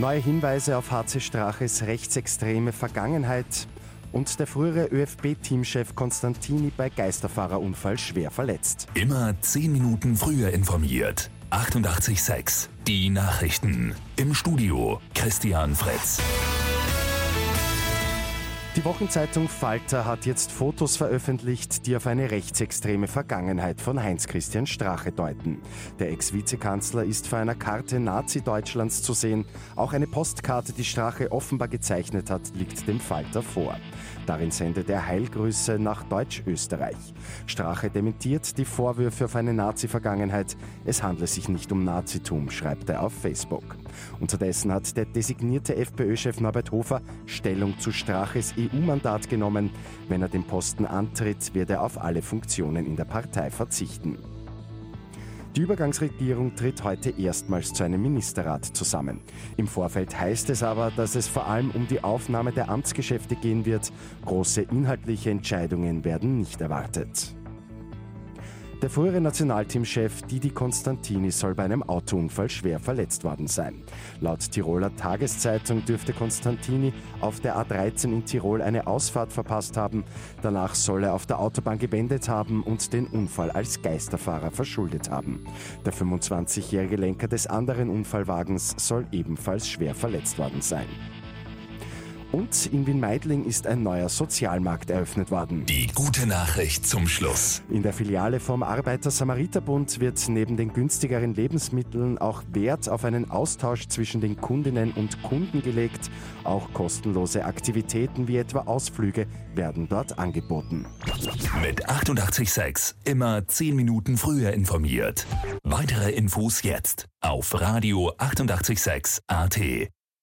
Neue Hinweise auf HC Straches rechtsextreme Vergangenheit und der frühere ÖFB-Teamchef Konstantini bei Geisterfahrerunfall schwer verletzt. Immer 10 Minuten früher informiert. 88.6 Die Nachrichten. Im Studio Christian Fritz. Die Wochenzeitung Falter hat jetzt Fotos veröffentlicht, die auf eine rechtsextreme Vergangenheit von Heinz-Christian Strache deuten. Der Ex-Vizekanzler ist vor einer Karte Nazi-Deutschlands zu sehen. Auch eine Postkarte, die Strache offenbar gezeichnet hat, liegt dem Falter vor. Darin sendet er Heilgrüße nach Deutsch-Österreich. Strache dementiert die Vorwürfe auf eine Nazi-Vergangenheit. Es handle sich nicht um Nazitum, schreibt er auf Facebook. Unterdessen hat der designierte FPÖ-Chef Norbert Hofer Stellung zu Straches EU-Mandat genommen. Wenn er den Posten antritt, wird er auf alle Funktionen in der Partei verzichten. Die Übergangsregierung tritt heute erstmals zu einem Ministerrat zusammen. Im Vorfeld heißt es aber, dass es vor allem um die Aufnahme der Amtsgeschäfte gehen wird. Große inhaltliche Entscheidungen werden nicht erwartet. Der frühere Nationalteamchef Didi Konstantini soll bei einem Autounfall schwer verletzt worden sein. Laut Tiroler Tageszeitung dürfte Konstantini auf der A13 in Tirol eine Ausfahrt verpasst haben. Danach soll er auf der Autobahn gewendet haben und den Unfall als Geisterfahrer verschuldet haben. Der 25-jährige Lenker des anderen Unfallwagens soll ebenfalls schwer verletzt worden sein. Und in Wien-Meidling ist ein neuer Sozialmarkt eröffnet worden. Die gute Nachricht zum Schluss. In der Filiale vom Arbeiter-Samariter-Bund wird neben den günstigeren Lebensmitteln auch Wert auf einen Austausch zwischen den Kundinnen und Kunden gelegt. Auch kostenlose Aktivitäten wie etwa Ausflüge werden dort angeboten. Mit 886 immer 10 Minuten früher informiert. Weitere Infos jetzt auf Radio 886 AT.